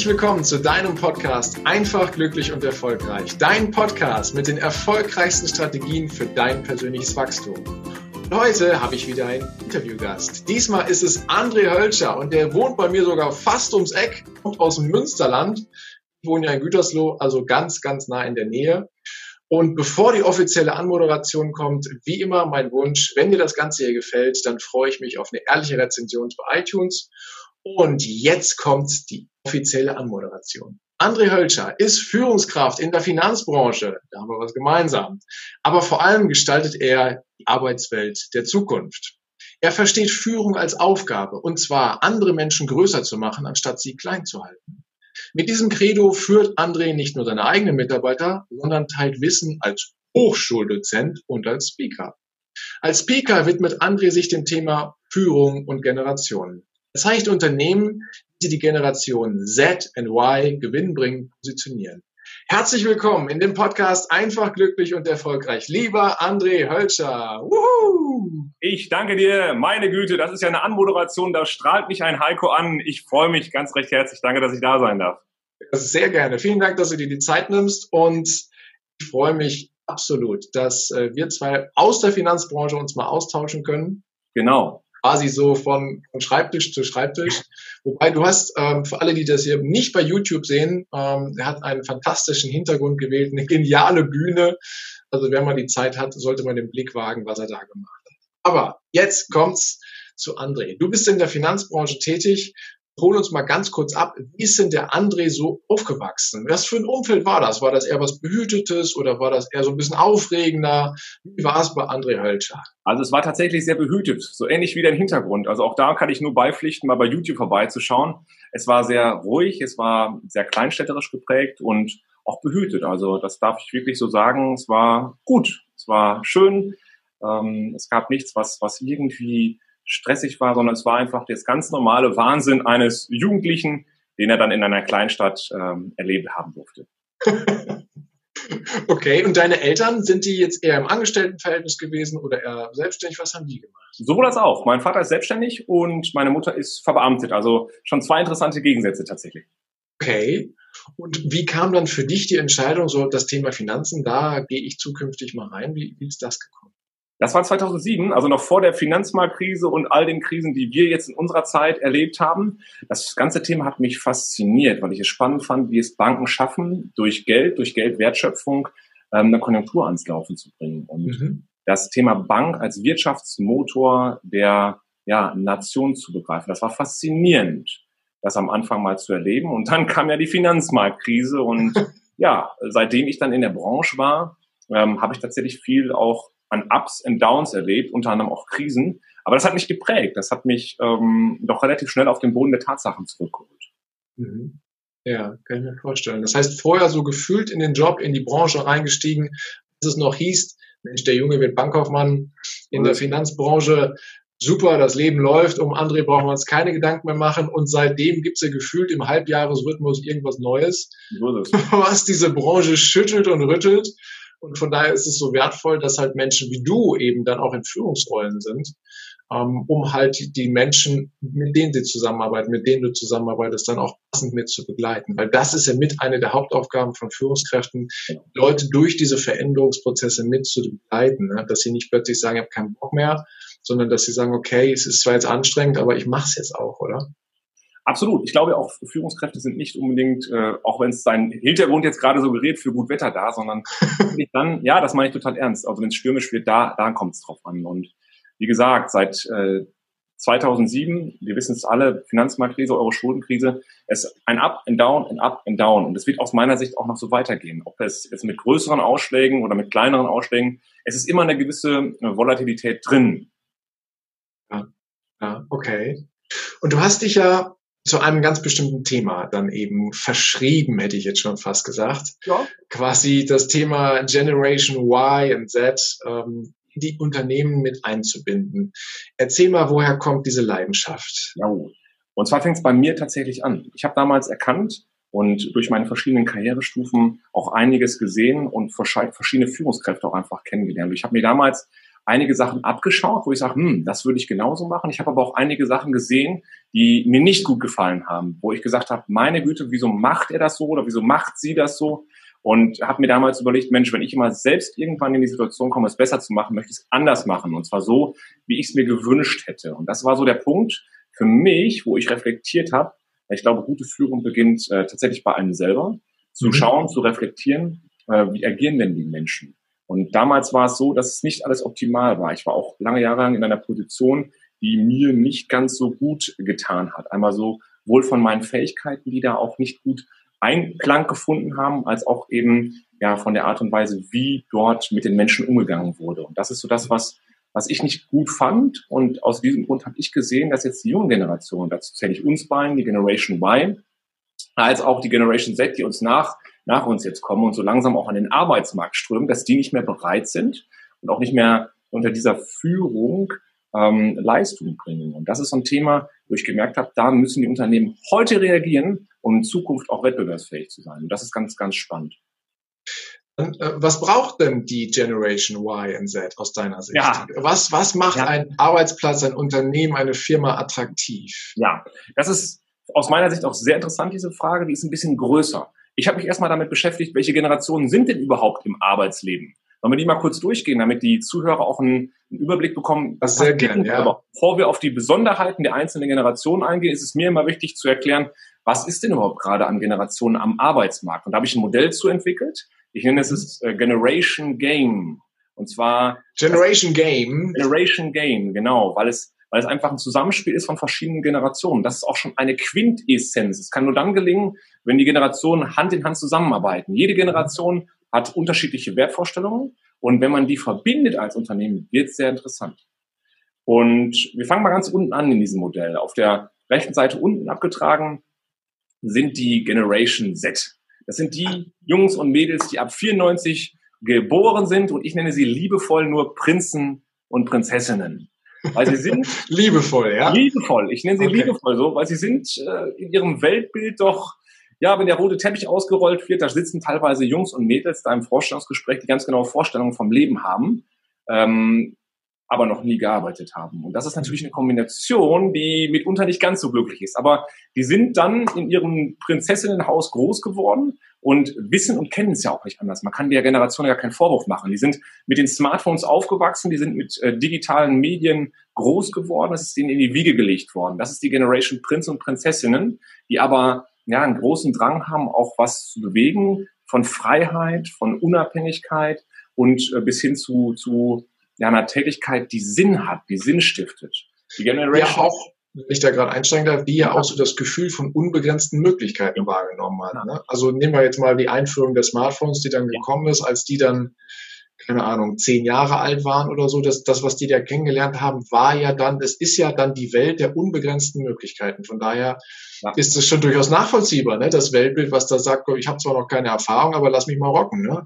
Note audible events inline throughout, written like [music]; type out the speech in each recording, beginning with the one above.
Herzlich willkommen zu deinem Podcast Einfach, glücklich und erfolgreich. Dein Podcast mit den erfolgreichsten Strategien für dein persönliches Wachstum. Und heute habe ich wieder einen Interviewgast. Diesmal ist es André Hölscher und der wohnt bei mir sogar fast ums Eck, kommt aus dem Münsterland. Ich wohne ja in Gütersloh, also ganz, ganz nah in der Nähe. Und bevor die offizielle Anmoderation kommt, wie immer mein Wunsch, wenn dir das Ganze hier gefällt, dann freue ich mich auf eine ehrliche Rezension bei iTunes. Und jetzt kommt die offizielle Anmoderation. André Hölscher ist Führungskraft in der Finanzbranche. Da haben wir was gemeinsam. Aber vor allem gestaltet er die Arbeitswelt der Zukunft. Er versteht Führung als Aufgabe, und zwar andere Menschen größer zu machen, anstatt sie klein zu halten. Mit diesem Credo führt André nicht nur seine eigenen Mitarbeiter, sondern teilt Wissen als Hochschuldozent und als Speaker. Als Speaker widmet André sich dem Thema Führung und Generationen. Er zeigt Unternehmen, sie die Generation Z und Y gewinnbringend positionieren. Herzlich willkommen in dem Podcast Einfach, glücklich und erfolgreich. Lieber André Hölscher. Wuhu! Ich danke dir. Meine Güte, das ist ja eine Anmoderation. Da strahlt mich ein Heiko an. Ich freue mich ganz recht herzlich. Danke, dass ich da sein darf. Sehr gerne. Vielen Dank, dass du dir die Zeit nimmst. Und ich freue mich absolut, dass äh, wir zwei aus der Finanzbranche uns mal austauschen können. Genau quasi so von, von Schreibtisch zu Schreibtisch. Wobei du hast, ähm, für alle, die das hier nicht bei YouTube sehen, ähm, er hat einen fantastischen Hintergrund gewählt, eine geniale Bühne. Also wenn man die Zeit hat, sollte man den Blick wagen, was er da gemacht hat. Aber jetzt kommt's zu André. Du bist in der Finanzbranche tätig hol uns mal ganz kurz ab. Wie ist denn der André so aufgewachsen? Was für ein Umfeld war das? War das eher was Behütetes oder war das eher so ein bisschen aufregender? Wie war es bei André Hölscher? Also es war tatsächlich sehr behütet, so ähnlich wie der Hintergrund. Also auch da kann ich nur beipflichten, mal bei YouTube vorbeizuschauen. Es war sehr ruhig, es war sehr kleinstädterisch geprägt und auch behütet. Also das darf ich wirklich so sagen. Es war gut, es war schön. Ähm, es gab nichts, was, was irgendwie stressig war, sondern es war einfach das ganz normale Wahnsinn eines Jugendlichen, den er dann in einer Kleinstadt ähm, erlebt haben durfte. [laughs] okay, und deine Eltern, sind die jetzt eher im Angestelltenverhältnis gewesen oder eher selbstständig? Was haben die gemacht? Sowohl als auch. Mein Vater ist selbstständig und meine Mutter ist verbeamtet. Also schon zwei interessante Gegensätze tatsächlich. Okay. Und wie kam dann für dich die Entscheidung, so das Thema Finanzen, da gehe ich zukünftig mal rein? Wie, wie ist das gekommen? Das war 2007, also noch vor der Finanzmarktkrise und all den Krisen, die wir jetzt in unserer Zeit erlebt haben. Das ganze Thema hat mich fasziniert, weil ich es spannend fand, wie es Banken schaffen, durch Geld, durch Geldwertschöpfung ähm, eine Konjunktur ans Laufen zu bringen. Und mhm. das Thema Bank als Wirtschaftsmotor der ja, Nation zu begreifen, das war faszinierend, das am Anfang mal zu erleben. Und dann kam ja die Finanzmarktkrise und [laughs] ja, seitdem ich dann in der Branche war, ähm, habe ich tatsächlich viel auch an Ups und Downs erlebt, unter anderem auch Krisen. Aber das hat mich geprägt. Das hat mich ähm, doch relativ schnell auf den Boden der Tatsachen zurückgeholt. Mhm. Ja, kann ich mir vorstellen. Das heißt, vorher so gefühlt in den Job, in die Branche reingestiegen, als es noch hieß, Mensch, der Junge wird Bankkaufmann in der Finanzbranche. Super, das Leben läuft, um André brauchen wir uns keine Gedanken mehr machen. Und seitdem gibt's ja gefühlt im Halbjahresrhythmus irgendwas Neues, [laughs] was diese Branche schüttelt und rüttelt. Und von daher ist es so wertvoll, dass halt Menschen wie du eben dann auch in Führungsrollen sind, ähm, um halt die Menschen, mit denen sie zusammenarbeiten, mit denen du zusammenarbeitest, dann auch passend mit zu begleiten. Weil das ist ja mit eine der Hauptaufgaben von Führungskräften, Leute durch diese Veränderungsprozesse mit zu begleiten, ne? dass sie nicht plötzlich sagen, ich habe keinen Bock mehr, sondern dass sie sagen, okay, es ist zwar jetzt anstrengend, aber ich mache es jetzt auch, oder? Absolut. Ich glaube auch Führungskräfte sind nicht unbedingt, äh, auch wenn es sein Hintergrund jetzt gerade so gerät, für gut Wetter da, sondern [laughs] dann, ja, das meine ich total ernst. Also wenn es stürmisch wird, da, da kommt es drauf an. Und wie gesagt, seit äh, 2007, wir wissen es alle, Finanzmarktkrise, Euro-Schuldenkrise, es ist ein Up and Down, ein Up and Down. Und es wird aus meiner Sicht auch noch so weitergehen. Ob es jetzt mit größeren Ausschlägen oder mit kleineren Ausschlägen, es ist immer eine gewisse äh, Volatilität drin. Ja, ja okay. Und du hast dich ja zu einem ganz bestimmten Thema dann eben verschrieben, hätte ich jetzt schon fast gesagt. Ja. Quasi das Thema Generation Y und Z, ähm, die Unternehmen mit einzubinden. Erzähl mal, woher kommt diese Leidenschaft? Ja, und zwar fängt es bei mir tatsächlich an. Ich habe damals erkannt und durch meine verschiedenen Karrierestufen auch einiges gesehen und verschiedene Führungskräfte auch einfach kennengelernt. Ich habe mir damals einige Sachen abgeschaut, wo ich sage, hm, das würde ich genauso machen. Ich habe aber auch einige Sachen gesehen, die mir nicht gut gefallen haben, wo ich gesagt habe, meine Güte, wieso macht er das so oder wieso macht sie das so? Und habe mir damals überlegt, Mensch, wenn ich immer selbst irgendwann in die Situation komme, es besser zu machen, möchte ich es anders machen. Und zwar so, wie ich es mir gewünscht hätte. Und das war so der Punkt für mich, wo ich reflektiert habe. Ich glaube, gute Führung beginnt äh, tatsächlich bei einem selber. Zu mhm. schauen, zu reflektieren, äh, wie agieren denn die Menschen? Und damals war es so, dass es nicht alles optimal war. Ich war auch lange Jahre lang in einer Position, die mir nicht ganz so gut getan hat. Einmal so wohl von meinen Fähigkeiten, die da auch nicht gut Einklang gefunden haben, als auch eben ja von der Art und Weise, wie dort mit den Menschen umgegangen wurde. Und das ist so das, was was ich nicht gut fand. Und aus diesem Grund habe ich gesehen, dass jetzt die junge Generation, dazu zähle ich uns beiden, die Generation Y, als auch die Generation Z, die uns nach, nach uns jetzt kommen und so langsam auch an den Arbeitsmarkt strömen, dass die nicht mehr bereit sind und auch nicht mehr unter dieser Führung ähm, Leistung bringen. Und das ist so ein Thema, wo ich gemerkt habe, da müssen die Unternehmen heute reagieren, um in Zukunft auch wettbewerbsfähig zu sein. Und das ist ganz, ganz spannend. Äh, was braucht denn die Generation Y und Z aus deiner Sicht? Ja. Was, was macht ja. ein Arbeitsplatz, ein Unternehmen, eine Firma attraktiv? Ja, das ist aus meiner Sicht auch sehr interessant, diese Frage. Die ist ein bisschen größer. Ich habe mich erstmal damit beschäftigt, welche Generationen sind denn überhaupt im Arbeitsleben? Wollen wir die mal kurz durchgehen, damit die Zuhörer auch einen, einen Überblick bekommen? Das sehr gerne, ja. Aber bevor wir auf die Besonderheiten der einzelnen Generationen eingehen, ist es mir immer wichtig zu erklären, was ist denn überhaupt gerade an Generationen am Arbeitsmarkt? Und da habe ich ein Modell zu entwickelt. Ich nenne es das äh, Generation Game. Und zwar Generation Game. Generation Game, genau, weil es weil es einfach ein Zusammenspiel ist von verschiedenen Generationen. Das ist auch schon eine Quintessenz. Es kann nur dann gelingen, wenn die Generationen Hand in Hand zusammenarbeiten. Jede Generation hat unterschiedliche Wertvorstellungen und wenn man die verbindet als Unternehmen, wird es sehr interessant. Und wir fangen mal ganz unten an in diesem Modell. Auf der rechten Seite unten abgetragen sind die Generation Z. Das sind die Jungs und Mädels, die ab 94 geboren sind und ich nenne sie liebevoll nur Prinzen und Prinzessinnen. Weil sie sind [laughs] liebevoll, ja? Liebevoll. Ich nenne sie okay. liebevoll so, weil sie sind äh, in ihrem Weltbild doch ja, wenn der rote Teppich ausgerollt wird, da sitzen teilweise Jungs und Mädels da im Vorstellungsgespräch, die ganz genaue Vorstellungen vom Leben haben, ähm, aber noch nie gearbeitet haben. Und das ist natürlich eine Kombination, die mitunter nicht ganz so glücklich ist. Aber die sind dann in ihrem Prinzessinnenhaus groß geworden und wissen und kennen es ja auch nicht anders. Man kann der Generation ja keinen Vorwurf machen. Die sind mit den Smartphones aufgewachsen, die sind mit äh, digitalen Medien groß geworden, das ist ihnen in die Wiege gelegt worden. Das ist die Generation Prinz und Prinzessinnen, die aber ja, einen großen Drang haben, auch was zu bewegen, von Freiheit, von Unabhängigkeit und äh, bis hin zu, zu ja, einer Tätigkeit, die Sinn hat, die Sinn stiftet. Die Generation ja, auch, wenn ich da gerade einsteigen darf, die ja auch so das Gefühl von unbegrenzten Möglichkeiten wahrgenommen hat. Ne? Also nehmen wir jetzt mal die Einführung der Smartphones, die dann gekommen ist, als die dann keine Ahnung, zehn Jahre alt waren oder so, das, das, was die da kennengelernt haben, war ja dann, es ist ja dann die Welt der unbegrenzten Möglichkeiten. Von daher ja. ist es schon durchaus nachvollziehbar, ne? das Weltbild, was da sagt, ich habe zwar noch keine Erfahrung, aber lass mich mal rocken. Ne?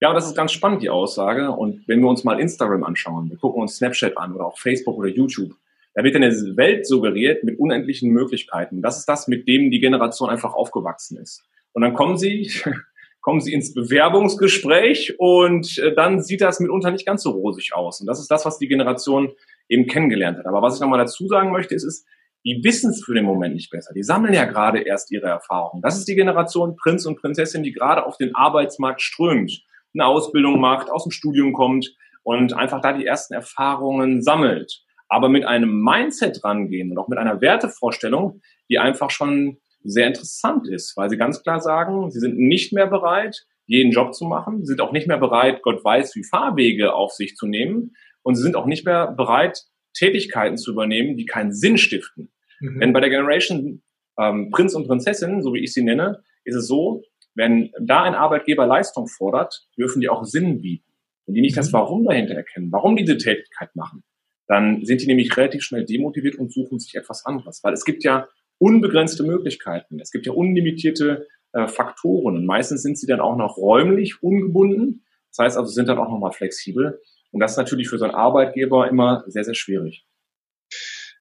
Ja, das ist ganz spannend, die Aussage. Und wenn wir uns mal Instagram anschauen, wir gucken uns Snapchat an oder auch Facebook oder YouTube, da wird eine Welt suggeriert mit unendlichen Möglichkeiten. Das ist das, mit dem die Generation einfach aufgewachsen ist. Und dann kommen sie [laughs] kommen Sie ins Bewerbungsgespräch und äh, dann sieht das mitunter nicht ganz so rosig aus. Und das ist das, was die Generation eben kennengelernt hat. Aber was ich nochmal dazu sagen möchte, ist, ist, die wissen es für den Moment nicht besser. Die sammeln ja gerade erst ihre Erfahrungen. Das ist die Generation Prinz und Prinzessin, die gerade auf den Arbeitsmarkt strömt, eine Ausbildung macht, aus dem Studium kommt und einfach da die ersten Erfahrungen sammelt. Aber mit einem Mindset rangehen und auch mit einer Wertevorstellung, die einfach schon sehr interessant ist, weil sie ganz klar sagen, sie sind nicht mehr bereit, jeden Job zu machen, sie sind auch nicht mehr bereit, Gott weiß, wie Fahrwege auf sich zu nehmen und sie sind auch nicht mehr bereit, Tätigkeiten zu übernehmen, die keinen Sinn stiften. Mhm. Denn bei der Generation ähm, Prinz und Prinzessin, so wie ich sie nenne, ist es so, wenn da ein Arbeitgeber Leistung fordert, dürfen die auch Sinn bieten. Wenn die nicht mhm. das Warum dahinter erkennen, warum diese Tätigkeit machen, dann sind die nämlich relativ schnell demotiviert und suchen sich etwas anderes. Weil es gibt ja unbegrenzte Möglichkeiten. Es gibt ja unlimitierte äh, Faktoren und meistens sind sie dann auch noch räumlich ungebunden. Das heißt also, sind dann auch nochmal flexibel. Und das ist natürlich für so einen Arbeitgeber immer sehr, sehr schwierig.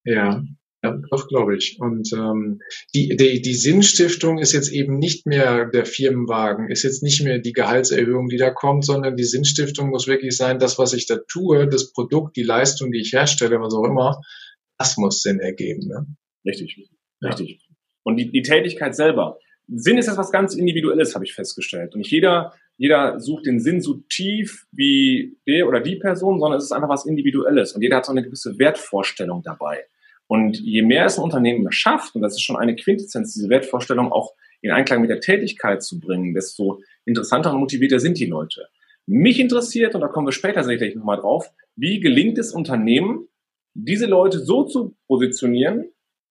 Ja. Ja, doch, glaube ich. Und ähm, die, die, die Sinnstiftung ist jetzt eben nicht mehr der Firmenwagen, ist jetzt nicht mehr die Gehaltserhöhung, die da kommt, sondern die Sinnstiftung muss wirklich sein, das, was ich da tue, das Produkt, die Leistung, die ich herstelle, was auch immer, das muss Sinn ergeben. Ne? Richtig, richtig. Ja. Und die, die Tätigkeit selber. Sinn ist etwas ganz Individuelles, habe ich festgestellt. Und nicht jeder, jeder sucht den Sinn so tief wie der oder die Person, sondern es ist einfach was Individuelles. Und jeder hat so eine gewisse Wertvorstellung dabei. Und je mehr es ein Unternehmen schafft, und das ist schon eine Quintessenz, diese Wertvorstellung auch in Einklang mit der Tätigkeit zu bringen, desto interessanter und motivierter sind die Leute. Mich interessiert, und da kommen wir später sicherlich nochmal drauf, wie gelingt es Unternehmen, diese Leute so zu positionieren,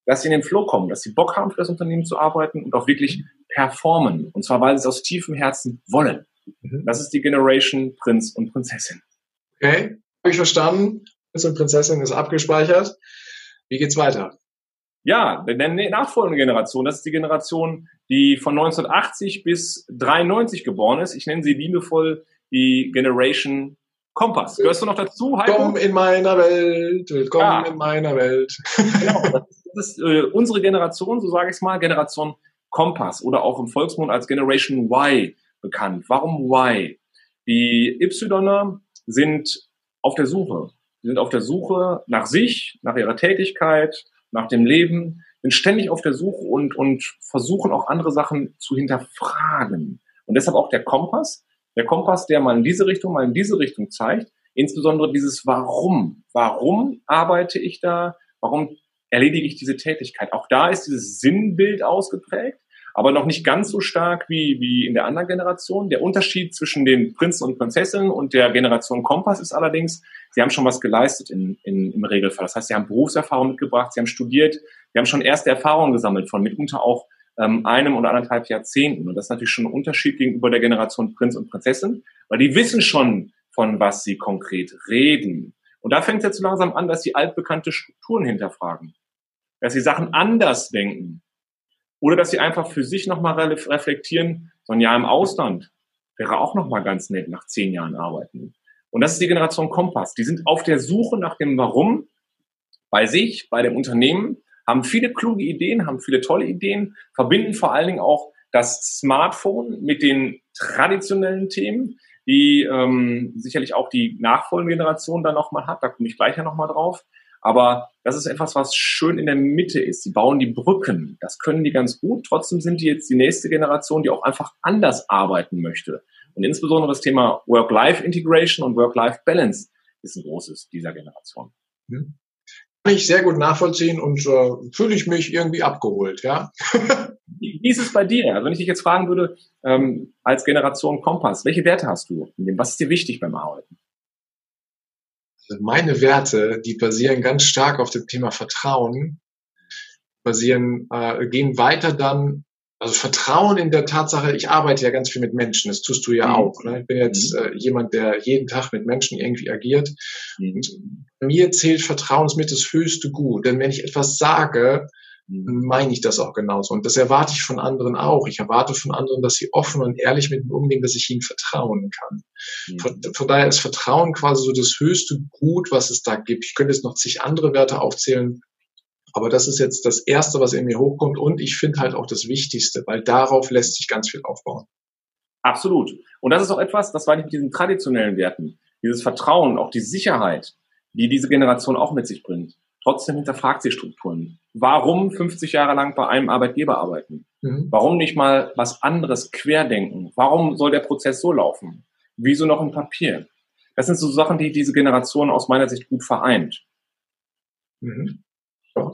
dass sie in den Flow kommen, dass sie Bock haben, für das Unternehmen zu arbeiten und auch wirklich performen. Und zwar, weil sie es aus tiefem Herzen wollen. Mhm. Das ist die Generation Prinz und Prinzessin. Okay, habe ich verstanden. Prinz und Prinzessin ist abgespeichert. Wie geht's weiter? Ja, denn die nachfolgende Generation, das ist die Generation, die von 1980 bis 93 geboren ist. Ich nenne sie liebevoll die Generation Kompass. Gehörst du noch dazu, Heiko? Komm in meiner Welt, willkommen ja. in meiner Welt. [laughs] genau, das ist äh, unsere Generation, so sage ich es mal, Generation Kompass oder auch im Volksmund als Generation Y bekannt. Warum Y? Die Ypsiloner sind auf der Suche Sie sind auf der Suche nach sich, nach ihrer Tätigkeit, nach dem Leben, sind ständig auf der Suche und, und versuchen auch andere Sachen zu hinterfragen. Und deshalb auch der Kompass. Der Kompass, der mal in diese Richtung, mal in diese Richtung zeigt. Insbesondere dieses Warum. Warum arbeite ich da? Warum erledige ich diese Tätigkeit? Auch da ist dieses Sinnbild ausgeprägt aber noch nicht ganz so stark wie, wie in der anderen Generation. Der Unterschied zwischen den Prinzen und Prinzessinnen und der Generation Kompass ist allerdings, sie haben schon was geleistet in, in, im Regelfall. Das heißt, sie haben Berufserfahrung mitgebracht, sie haben studiert, sie haben schon erste Erfahrungen gesammelt von mitunter auch ähm, einem oder anderthalb Jahrzehnten. Und das ist natürlich schon ein Unterschied gegenüber der Generation Prinz und Prinzessin, weil die wissen schon, von was sie konkret reden. Und da fängt es jetzt so langsam an, dass sie altbekannte Strukturen hinterfragen. Dass sie Sachen anders denken oder dass sie einfach für sich nochmal reflektieren, so ein Jahr im Ausland wäre auch nochmal ganz nett nach zehn Jahren arbeiten. Und das ist die Generation Kompass. Die sind auf der Suche nach dem Warum bei sich, bei dem Unternehmen, haben viele kluge Ideen, haben viele tolle Ideen, verbinden vor allen Dingen auch das Smartphone mit den traditionellen Themen, die ähm, sicherlich auch die nachfolgende Generation dann nochmal hat. Da komme ich gleich ja nochmal drauf. Aber das ist etwas, was schön in der Mitte ist. Sie bauen die Brücken. Das können die ganz gut. Trotzdem sind die jetzt die nächste Generation, die auch einfach anders arbeiten möchte. Und insbesondere das Thema Work-Life-Integration und Work-Life-Balance ist ein großes dieser Generation. Hm. Kann ich sehr gut nachvollziehen und äh, fühle ich mich irgendwie abgeholt, ja. [laughs] Wie ist es bei dir? Also wenn ich dich jetzt fragen würde, ähm, als Generation Kompass, welche Werte hast du? Was ist dir wichtig beim Arbeiten? Meine Werte, die basieren ganz stark auf dem Thema Vertrauen, basieren, äh, gehen weiter dann, also Vertrauen in der Tatsache, ich arbeite ja ganz viel mit Menschen, das tust du ja mhm. auch. Ne? Ich bin jetzt mhm. äh, jemand, der jeden Tag mit Menschen irgendwie agiert. Mhm. Und mir zählt Vertrauen mit das höchste Gut. Denn wenn ich etwas sage, meine ich das auch genauso. Und das erwarte ich von anderen auch. Ich erwarte von anderen, dass sie offen und ehrlich mit mir umgehen, dass ich ihnen vertrauen kann. Mhm. Von, von, daher ist Vertrauen quasi so das höchste Gut, was es da gibt. Ich könnte jetzt noch zig andere Werte aufzählen, aber das ist jetzt das Erste, was in mir hochkommt. Und ich finde halt auch das Wichtigste, weil darauf lässt sich ganz viel aufbauen. Absolut. Und das ist auch etwas, das war nicht mit diesen traditionellen Werten. Dieses Vertrauen, auch die Sicherheit, die diese Generation auch mit sich bringt. Trotzdem hinterfragt sie Strukturen. Warum 50 Jahre lang bei einem Arbeitgeber arbeiten? Mhm. Warum nicht mal was anderes querdenken? Warum soll der Prozess so laufen? Wieso noch ein Papier? Das sind so Sachen, die diese Generation aus meiner Sicht gut vereint. Mhm. Ja,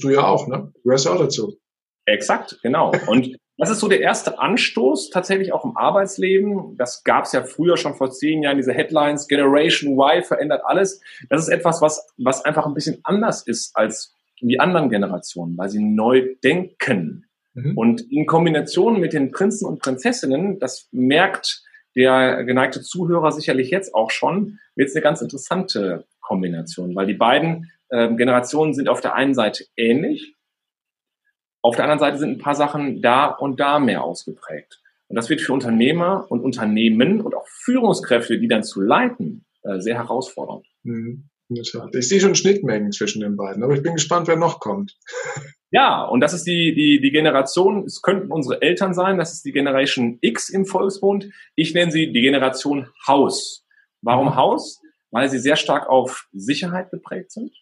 du ja auch, ne? Du gehörst ja auch dazu. Exakt, genau. Und das ist so der erste Anstoß tatsächlich auch im Arbeitsleben. Das gab es ja früher schon vor zehn Jahren, diese Headlines, Generation Y verändert alles. Das ist etwas, was, was einfach ein bisschen anders ist als die anderen Generationen, weil sie neu denken. Mhm. Und in Kombination mit den Prinzen und Prinzessinnen, das merkt der geneigte Zuhörer sicherlich jetzt auch schon, wird es eine ganz interessante Kombination, weil die beiden äh, Generationen sind auf der einen Seite ähnlich, auf der anderen Seite sind ein paar Sachen da und da mehr ausgeprägt. Und das wird für Unternehmer und Unternehmen und auch Führungskräfte, die dann zu leiten, äh, sehr herausfordernd. Mhm. Ich sehe schon Schnittmengen zwischen den beiden, aber ich bin gespannt, wer noch kommt. Ja, und das ist die, die, die Generation, es könnten unsere Eltern sein, das ist die Generation X im Volksbund. Ich nenne sie die Generation Haus. Warum mhm. Haus? Weil sie sehr stark auf Sicherheit geprägt sind.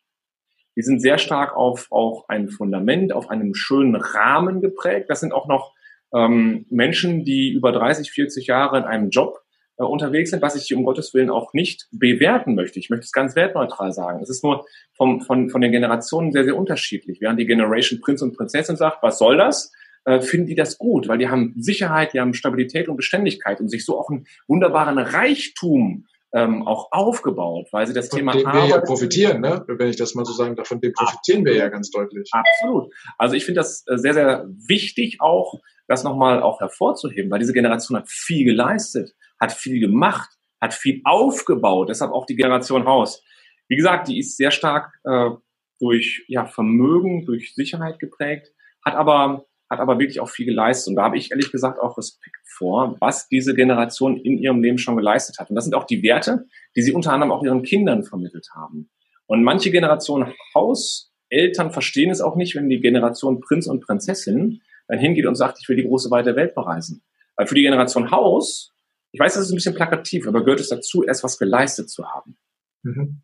Die sind sehr stark auf auch ein Fundament, auf einem schönen Rahmen geprägt. Das sind auch noch ähm, Menschen, die über 30, 40 Jahre in einem Job äh, unterwegs sind, was ich um Gottes Willen auch nicht bewerten möchte. Ich möchte es ganz wertneutral sagen. Es ist nur vom, von, von den Generationen sehr, sehr unterschiedlich. Während die Generation Prinz und Prinzessin sagt, was soll das? Äh, finden die das gut, weil die haben Sicherheit, die haben Stabilität und Beständigkeit und sich so auch einen wunderbaren Reichtum ähm, auch aufgebaut, weil sie das von Thema dem wir ja profitieren, ne? wenn ich das mal so sagen darf, von dem profitieren wir ja ganz deutlich. Absolut. Also ich finde das äh, sehr, sehr wichtig auch, das nochmal auch hervorzuheben, weil diese Generation hat viel geleistet, hat viel gemacht, hat viel aufgebaut, deshalb auch die Generation Haus. Wie gesagt, die ist sehr stark äh, durch ja, Vermögen, durch Sicherheit geprägt, hat aber hat aber wirklich auch viel geleistet. Und da habe ich ehrlich gesagt auch Respekt vor, was diese Generation in ihrem Leben schon geleistet hat. Und das sind auch die Werte, die sie unter anderem auch ihren Kindern vermittelt haben. Und manche Generationen Hauseltern verstehen es auch nicht, wenn die Generation Prinz und Prinzessin dann hingeht und sagt, ich will die große weite Welt bereisen. Weil für die Generation Haus, ich weiß, das ist ein bisschen plakativ, aber gehört es dazu, erst was geleistet zu haben. Mhm.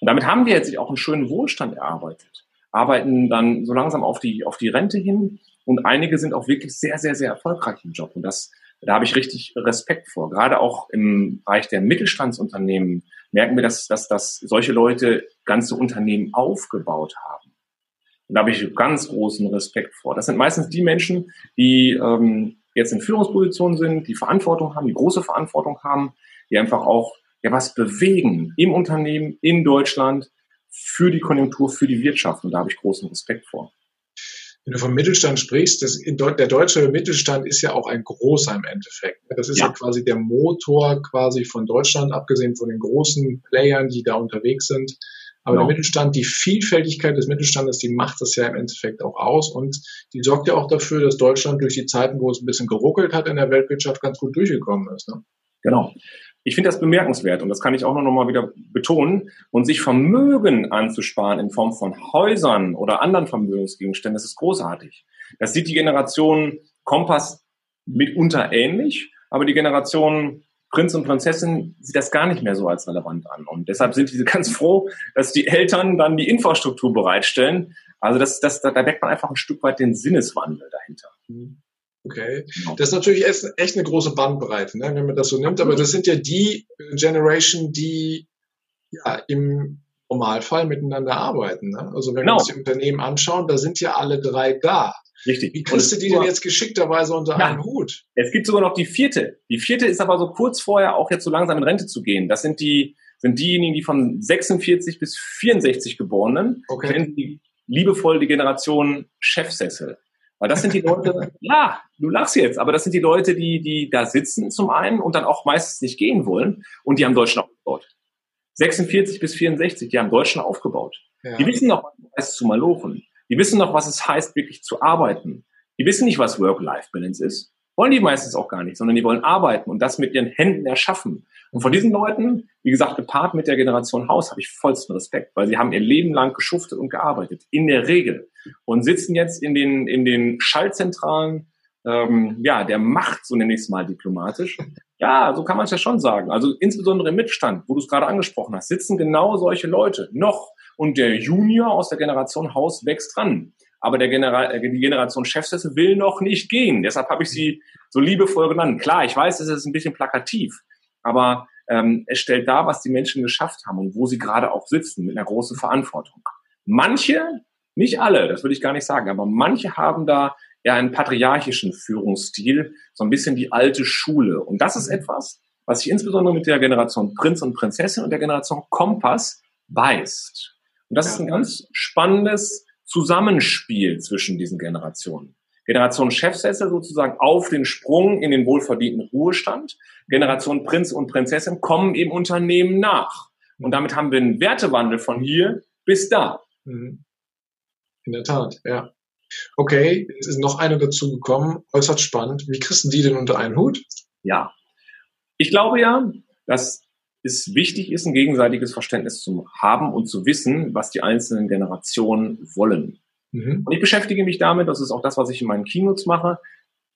Und damit haben wir jetzt auch einen schönen Wohlstand erarbeitet arbeiten dann so langsam auf die, auf die Rente hin und einige sind auch wirklich sehr, sehr, sehr erfolgreich im Job. Und das, da habe ich richtig Respekt vor. Gerade auch im Bereich der Mittelstandsunternehmen merken wir, dass, dass, dass solche Leute ganze Unternehmen aufgebaut haben. Und da habe ich ganz großen Respekt vor. Das sind meistens die Menschen, die ähm, jetzt in Führungspositionen sind, die Verantwortung haben, die große Verantwortung haben, die einfach auch ja was bewegen im Unternehmen, in Deutschland, für die Konjunktur, für die Wirtschaft. Und da habe ich großen Respekt vor. Wenn du vom Mittelstand sprichst, das, der deutsche Mittelstand ist ja auch ein großer im Endeffekt. Das ist ja. ja. quasi der Motor quasi von Deutschland, abgesehen von den großen Playern, die da unterwegs sind. Aber genau. der Mittelstand, die Vielfältigkeit des Mittelstandes, die macht das ja im Endeffekt auch aus und die sorgt ja auch dafür, dass Deutschland durch die Zeiten, wo es ein bisschen geruckelt hat in der Weltwirtschaft, ganz gut durchgekommen ist. Ne? Genau. Ich finde das bemerkenswert und das kann ich auch noch mal wieder betonen. Und sich Vermögen anzusparen in Form von Häusern oder anderen Vermögensgegenständen, das ist großartig. Das sieht die Generation Kompass mitunter ähnlich, aber die Generation Prinz und Prinzessin sieht das gar nicht mehr so als relevant an. Und deshalb sind diese [laughs] ganz froh, dass die Eltern dann die Infrastruktur bereitstellen. Also das, das, da, weckt man einfach ein Stück weit den Sinneswandel dahinter. Okay. Genau. Das ist natürlich echt, eine große Bandbreite, ne, wenn man das so nimmt. Aber das sind ja die Generation, die ja im Normalfall miteinander arbeiten. Ne? Also wenn genau. wir uns die Unternehmen anschauen, da sind ja alle drei da. Richtig. Wie kriegst du die denn jetzt geschickterweise unter ja. einen Hut? Es gibt sogar noch die vierte. Die vierte ist aber so kurz vorher auch jetzt so langsam in Rente zu gehen. Das sind die, sind diejenigen, die von 46 bis 64 Geborenen, okay. die liebevoll die Generation Chefsessel. Weil das sind die Leute, ja, du lachst jetzt, aber das sind die Leute, die, die da sitzen zum einen und dann auch meistens nicht gehen wollen und die haben Deutschland aufgebaut. 46 bis 64, die haben Deutschland aufgebaut. Ja. Die wissen noch, was es heißt zu malochen. Die wissen noch, was es heißt, wirklich zu arbeiten. Die wissen nicht, was Work-Life-Balance ist. Wollen die meistens auch gar nicht, sondern die wollen arbeiten und das mit ihren Händen erschaffen. Und von diesen Leuten, wie gesagt, gepaart mit der Generation Haus, habe ich vollsten Respekt, weil sie haben ihr Leben lang geschuftet und gearbeitet, in der Regel. Und sitzen jetzt in den, in den Schallzentralen ähm, ja, der Macht, so nenne ich es mal diplomatisch. Ja, so kann man es ja schon sagen. Also insbesondere im Mittelstand, wo du es gerade angesprochen hast, sitzen genau solche Leute noch. Und der Junior aus der Generation Haus wächst dran. Aber der Genera äh, die Generation Chefsessel will noch nicht gehen. Deshalb habe ich sie so liebevoll genannt. Klar, ich weiß, es ist ein bisschen plakativ aber ähm, es stellt dar, was die Menschen geschafft haben und wo sie gerade auch sitzen mit einer großen Verantwortung. Manche, nicht alle, das würde ich gar nicht sagen, aber manche haben da ja einen patriarchischen Führungsstil, so ein bisschen die alte Schule. Und das ist etwas, was sich insbesondere mit der Generation Prinz und Prinzessin und der Generation Kompass beißt. Und das ja. ist ein ganz spannendes Zusammenspiel zwischen diesen Generationen. Generation Chefsessel sozusagen auf den Sprung in den wohlverdienten Ruhestand. Generation Prinz und Prinzessin kommen im Unternehmen nach. Und damit haben wir einen Wertewandel von hier bis da. Mhm. In der Tat, ja. Okay, jetzt ist noch eine dazu gekommen, äußerst spannend. Wie kriegst du die denn unter einen Hut? Ja. Ich glaube ja, dass es wichtig ist, ein gegenseitiges Verständnis zu haben und zu wissen, was die einzelnen Generationen wollen. Mhm. Und ich beschäftige mich damit, das ist auch das, was ich in meinen Keynotes mache,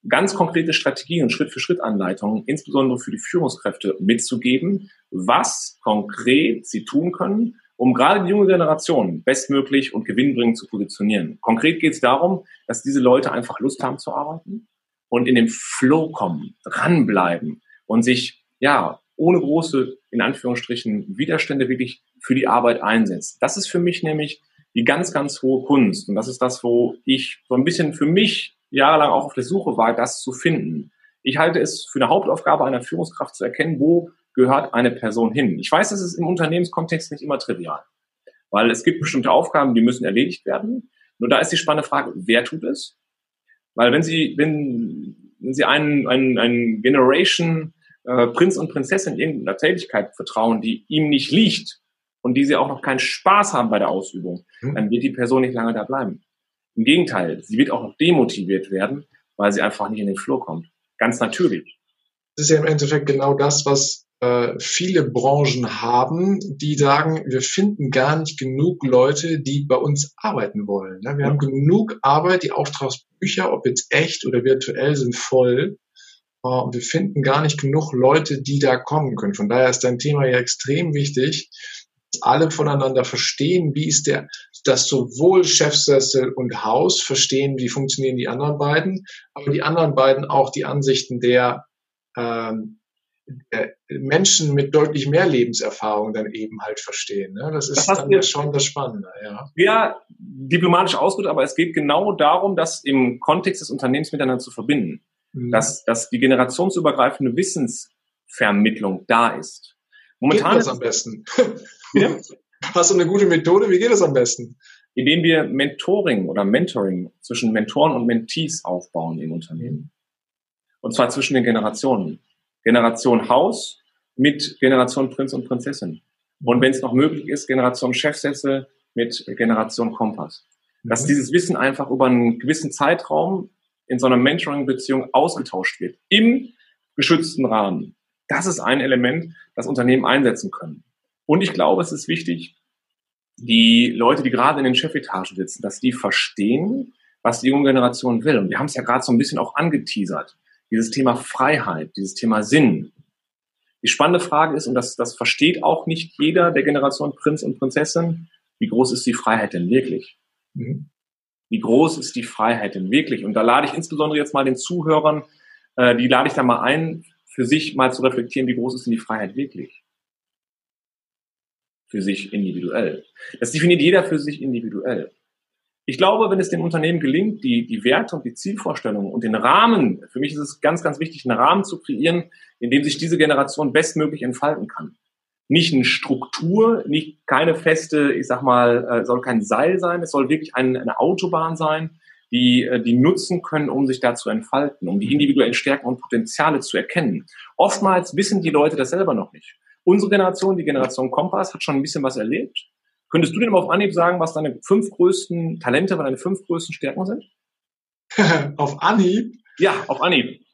ganz konkrete Strategien und Schritt-für-Schritt-Anleitungen, insbesondere für die Führungskräfte mitzugeben, was konkret sie tun können, um gerade die junge Generation bestmöglich und gewinnbringend zu positionieren. Konkret geht es darum, dass diese Leute einfach Lust haben zu arbeiten und in den Flow kommen, dranbleiben und sich ja ohne große, in Anführungsstrichen, Widerstände wirklich für die Arbeit einsetzen. Das ist für mich nämlich die ganz, ganz hohe Kunst. Und das ist das, wo ich so ein bisschen für mich jahrelang auch auf der Suche war, das zu finden. Ich halte es für eine Hauptaufgabe einer Führungskraft zu erkennen, wo gehört eine Person hin. Ich weiß, das ist im Unternehmenskontext nicht immer trivial, weil es gibt bestimmte Aufgaben, die müssen erledigt werden. Nur da ist die spannende Frage, wer tut es? Weil wenn Sie, wenn, wenn Sie einen, einen, einen Generation äh, Prinz und Prinzessin irgendeiner Tätigkeit vertrauen, die ihm nicht liegt und die Sie auch noch keinen Spaß haben bei der Ausübung, mhm. dann wird die Person nicht lange da bleiben. Im Gegenteil, sie wird auch noch demotiviert werden, weil sie einfach nicht in den Flow kommt. Ganz natürlich. Das ist ja im Endeffekt genau das, was äh, viele Branchen haben, die sagen, wir finden gar nicht genug Leute, die bei uns arbeiten wollen. Ne? Wir ja. haben genug Arbeit, die Auftragsbücher, ob jetzt echt oder virtuell, sind voll. Äh, wir finden gar nicht genug Leute, die da kommen können. Von daher ist dein Thema ja extrem wichtig, alle voneinander verstehen, wie ist der, dass sowohl Chefsessel und Haus verstehen, wie funktionieren die anderen beiden, aber die anderen beiden auch die Ansichten der, ähm, der Menschen mit deutlich mehr Lebenserfahrung dann eben halt verstehen. Ne? Das ist das dann ja schon das Spannende. Ja. ja, diplomatisch ausgedrückt, aber es geht genau darum, das im Kontext des Unternehmens miteinander zu verbinden. Mhm. Dass, dass die generationsübergreifende Wissensvermittlung da ist. Momentan geht das am besten. Ja? [laughs] Hast du eine gute Methode? Wie geht das am besten? Indem wir Mentoring oder Mentoring zwischen Mentoren und Mentees aufbauen im Unternehmen. Und zwar zwischen den Generationen. Generation Haus mit Generation Prinz und Prinzessin. Und wenn es noch möglich ist, Generation Chefsessel mit Generation Kompass. Dass mhm. dieses Wissen einfach über einen gewissen Zeitraum in so einer Mentoring-Beziehung ausgetauscht wird. Im geschützten Rahmen. Das ist ein Element, das Unternehmen einsetzen können. Und ich glaube, es ist wichtig, die Leute, die gerade in den Chefetagen sitzen, dass die verstehen, was die junge Generation will. Und wir haben es ja gerade so ein bisschen auch angeteasert. Dieses Thema Freiheit, dieses Thema Sinn. Die spannende Frage ist, und das, das versteht auch nicht jeder der Generation Prinz und Prinzessin, wie groß ist die Freiheit denn wirklich? Mhm. Wie groß ist die Freiheit denn wirklich? Und da lade ich insbesondere jetzt mal den Zuhörern, äh, die lade ich da mal ein, für sich mal zu reflektieren, wie groß ist denn die Freiheit wirklich? Für sich individuell. Das definiert jeder für sich individuell. Ich glaube, wenn es dem Unternehmen gelingt, die, die Werte und die Zielvorstellungen und den Rahmen, für mich ist es ganz, ganz wichtig, einen Rahmen zu kreieren, in dem sich diese Generation bestmöglich entfalten kann. Nicht eine Struktur, nicht keine feste, ich sag mal, äh, soll kein Seil sein, es soll wirklich ein, eine Autobahn sein, die, äh, die nutzen können, um sich da zu entfalten, um die individuellen Stärken und Potenziale zu erkennen. Oftmals wissen die Leute das selber noch nicht. Unsere Generation, die Generation Kompass, hat schon ein bisschen was erlebt. Könntest du denn mal auf Anhieb sagen, was deine fünf größten Talente, was deine fünf größten Stärken sind? [laughs] auf Anhieb? Ja, auf Anhieb.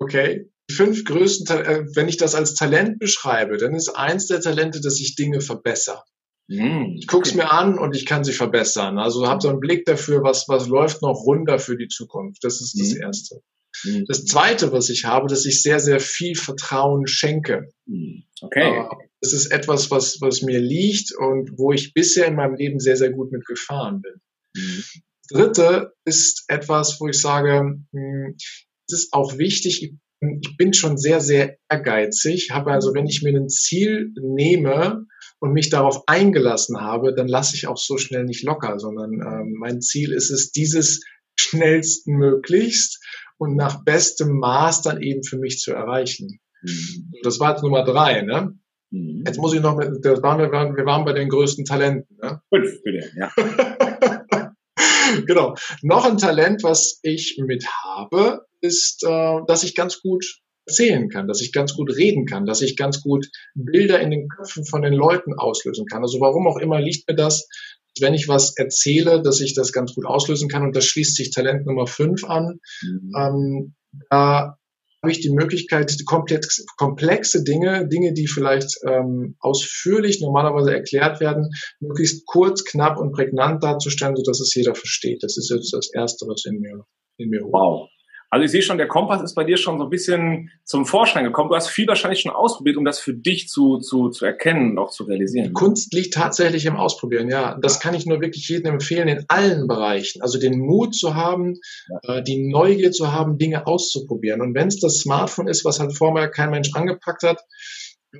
Okay. Die fünf größten, äh, wenn ich das als Talent beschreibe, dann ist eins der Talente, dass ich Dinge verbessere. Mm, ich gucke es mir an und ich kann sie verbessern. Also habe so einen Blick dafür, was, was läuft noch runter für die Zukunft. Das ist das mm. Erste. Mhm. Das Zweite, was ich habe, dass ich sehr, sehr viel Vertrauen schenke. Mhm. Okay. Das ist etwas, was, was mir liegt und wo ich bisher in meinem Leben sehr, sehr gut mit gefahren bin. Mhm. Das Dritte ist etwas, wo ich sage, hm, es ist auch wichtig, ich bin schon sehr, sehr ehrgeizig, habe also, wenn ich mir ein Ziel nehme und mich darauf eingelassen habe, dann lasse ich auch so schnell nicht locker, sondern ähm, mein Ziel ist es, dieses schnellstmöglichst und nach bestem Maß dann eben für mich zu erreichen. Mhm. Das war jetzt Nummer drei, ne? Mhm. Jetzt muss ich noch mit, das waren wir, wir waren bei den größten Talenten, ne? Fünf, bitte, ja. [laughs] genau. Noch ein Talent, was ich mit habe, ist, äh, dass ich ganz gut erzählen kann, dass ich ganz gut reden kann, dass ich ganz gut Bilder in den Köpfen von den Leuten auslösen kann. Also warum auch immer liegt mir das, wenn ich was erzähle, dass ich das ganz gut auslösen kann und das schließt sich Talent Nummer fünf an. Mhm. Ähm, da habe ich die Möglichkeit, komplex, komplexe Dinge, Dinge, die vielleicht ähm, ausführlich normalerweise erklärt werden, möglichst kurz, knapp und prägnant darzustellen, sodass es jeder versteht. Das ist jetzt das Erste, was in mir, in mir hoch. Wow. Also ich sehe schon, der Kompass ist bei dir schon so ein bisschen zum Vorschein gekommen. Du hast viel wahrscheinlich schon ausprobiert, um das für dich zu, zu, zu erkennen und auch zu realisieren. Kunst liegt tatsächlich im Ausprobieren, ja. Das kann ich nur wirklich jedem empfehlen in allen Bereichen. Also den Mut zu haben, ja. äh, die Neugier zu haben, Dinge auszuprobieren. Und wenn es das Smartphone ist, was halt vorher kein Mensch angepackt hat,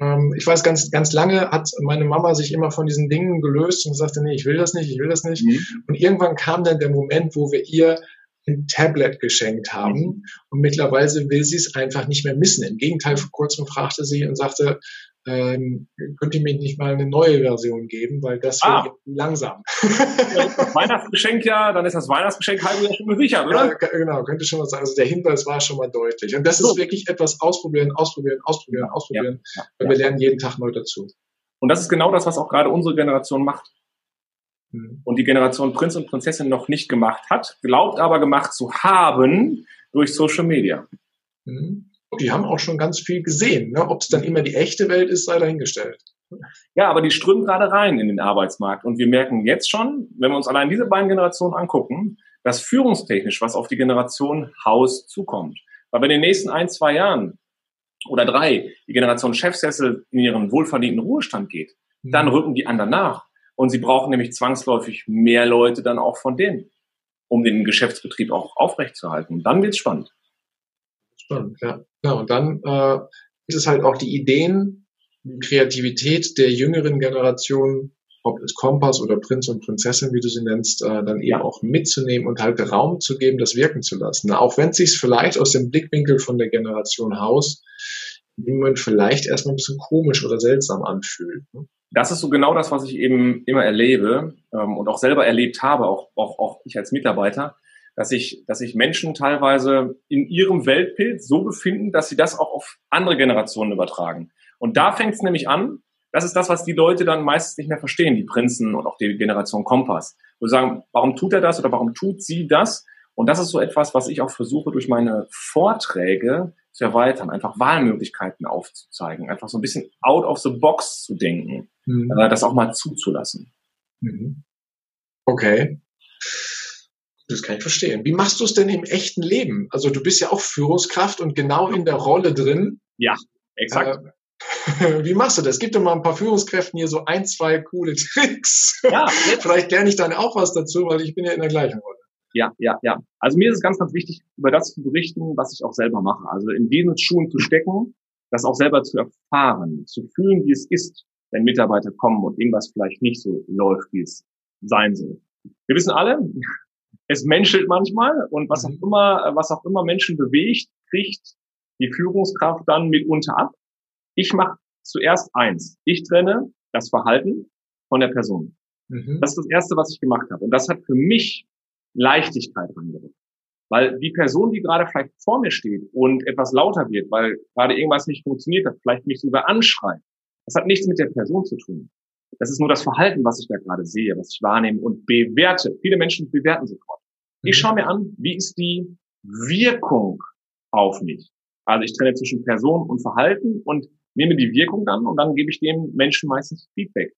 ähm, ich weiß, ganz, ganz lange hat meine Mama sich immer von diesen Dingen gelöst und sagte, nee, ich will das nicht, ich will das nicht. Mhm. Und irgendwann kam dann der Moment, wo wir ihr ein Tablet geschenkt haben. Mhm. Und mittlerweile will sie es einfach nicht mehr missen. Im Gegenteil, vor kurzem fragte sie und sagte, ähm, könnt ihr mir nicht mal eine neue Version geben, weil das ah. wird langsam. [laughs] Weihnachtsgeschenk ja, dann ist das Weihnachtsgeschenk halb ja schon gesichert, oder? Ja, genau, könnte schon mal sagen. Also der Hinweis war schon mal deutlich. Und das so. ist wirklich etwas ausprobieren, ausprobieren, ausprobieren, ausprobieren, ja, weil wir lernen jeden Tag neu dazu. Und das ist genau das, was auch gerade unsere Generation macht. Mhm. und die Generation Prinz und Prinzessin noch nicht gemacht hat, glaubt aber gemacht zu haben durch Social Media. Mhm. Die haben auch schon ganz viel gesehen. Ne? Ob es dann immer die echte Welt ist, sei dahingestellt. Ja, aber die strömen gerade rein in den Arbeitsmarkt. Und wir merken jetzt schon, wenn wir uns allein diese beiden Generationen angucken, dass führungstechnisch was auf die Generation Haus zukommt. Weil wenn in den nächsten ein, zwei Jahren oder drei die Generation Chefsessel in ihren wohlverdienten Ruhestand geht, mhm. dann rücken die anderen nach. Und sie brauchen nämlich zwangsläufig mehr Leute dann auch von denen, um den Geschäftsbetrieb auch aufrechtzuerhalten. Und dann wird's spannend. Spannend, ja. ja und dann äh, ist es halt auch die Ideen, die Kreativität der jüngeren Generation, ob es Kompass oder Prinz und Prinzessin, wie du sie nennst, äh, dann eben auch mitzunehmen und halt Raum zu geben, das wirken zu lassen. Auch wenn es sich vielleicht aus dem Blickwinkel von der Generation Haus Moment vielleicht erstmal ein bisschen komisch oder seltsam anfühlt. Ne? das ist so genau das, was ich eben immer erlebe ähm, und auch selber erlebt habe, auch, auch, auch ich als Mitarbeiter, dass ich, dass sich Menschen teilweise in ihrem Weltbild so befinden, dass sie das auch auf andere Generationen übertragen. Und da fängt es nämlich an, das ist das, was die Leute dann meistens nicht mehr verstehen, die Prinzen und auch die Generation Kompass. Wo sie sagen, warum tut er das oder warum tut sie das? Und das ist so etwas, was ich auch versuche durch meine Vorträge zu erweitern, einfach Wahlmöglichkeiten aufzuzeigen, einfach so ein bisschen out of the box zu denken, mhm. äh, das auch mal zuzulassen. Mhm. Okay. Das kann ich verstehen. Wie machst du es denn im echten Leben? Also du bist ja auch Führungskraft und genau in der Rolle drin. Ja, exakt. Äh, [laughs] wie machst du das? Gib dir mal ein paar Führungskräften hier so ein, zwei coole [laughs] Tricks. Ja, Vielleicht lerne ich dann auch was dazu, weil ich bin ja in der gleichen Rolle ja, ja, ja. Also mir ist es ganz, ganz wichtig, über das zu berichten, was ich auch selber mache. Also in diesen Schuhen zu stecken, das auch selber zu erfahren, zu fühlen, wie es ist, wenn Mitarbeiter kommen und irgendwas vielleicht nicht so läuft, wie es sein soll. Wir wissen alle, [laughs] es menschelt manchmal und was auch mhm. immer, was auch immer Menschen bewegt, kriegt die Führungskraft dann mitunter ab. Ich mache zuerst eins. Ich trenne das Verhalten von der Person. Mhm. Das ist das Erste, was ich gemacht habe. Und das hat für mich Leichtigkeit reingebracht. Weil die Person, die gerade vielleicht vor mir steht und etwas lauter wird, weil gerade irgendwas nicht funktioniert hat, vielleicht mich sogar anschreit, das hat nichts mit der Person zu tun. Das ist nur das Verhalten, was ich da gerade sehe, was ich wahrnehme und bewerte. Viele Menschen bewerten sofort. Ich mhm. schaue mir an, wie ist die Wirkung auf mich. Also ich trenne zwischen Person und Verhalten und nehme die Wirkung dann und dann gebe ich dem Menschen meistens Feedback.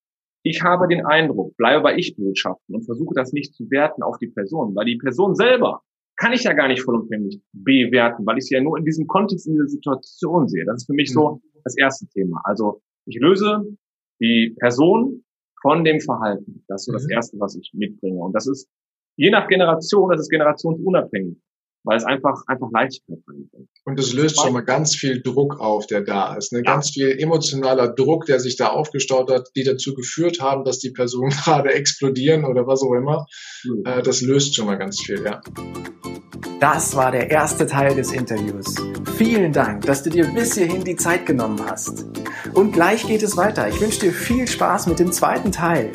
Ich habe den Eindruck, bleibe bei Ich-Botschaften und versuche das nicht zu werten auf die Person, weil die Person selber kann ich ja gar nicht vollumfänglich bewerten, weil ich sie ja nur in diesem Kontext, in dieser Situation sehe. Das ist für mich so mhm. das erste Thema. Also ich löse die Person von dem Verhalten. Das ist so das mhm. Erste, was ich mitbringe. Und das ist je nach Generation, das ist generationsunabhängig weil es einfach, einfach Leichtigkeit bringt. Und es löst schon mal ganz viel Druck auf, der da ist. Ne? Ja. Ganz viel emotionaler Druck, der sich da aufgestaut hat, die dazu geführt haben, dass die Personen [laughs] gerade explodieren oder was auch immer. Mhm. Äh, das löst schon mal ganz viel, ja. Das war der erste Teil des Interviews. Vielen Dank, dass du dir bis hierhin die Zeit genommen hast. Und gleich geht es weiter. Ich wünsche dir viel Spaß mit dem zweiten Teil.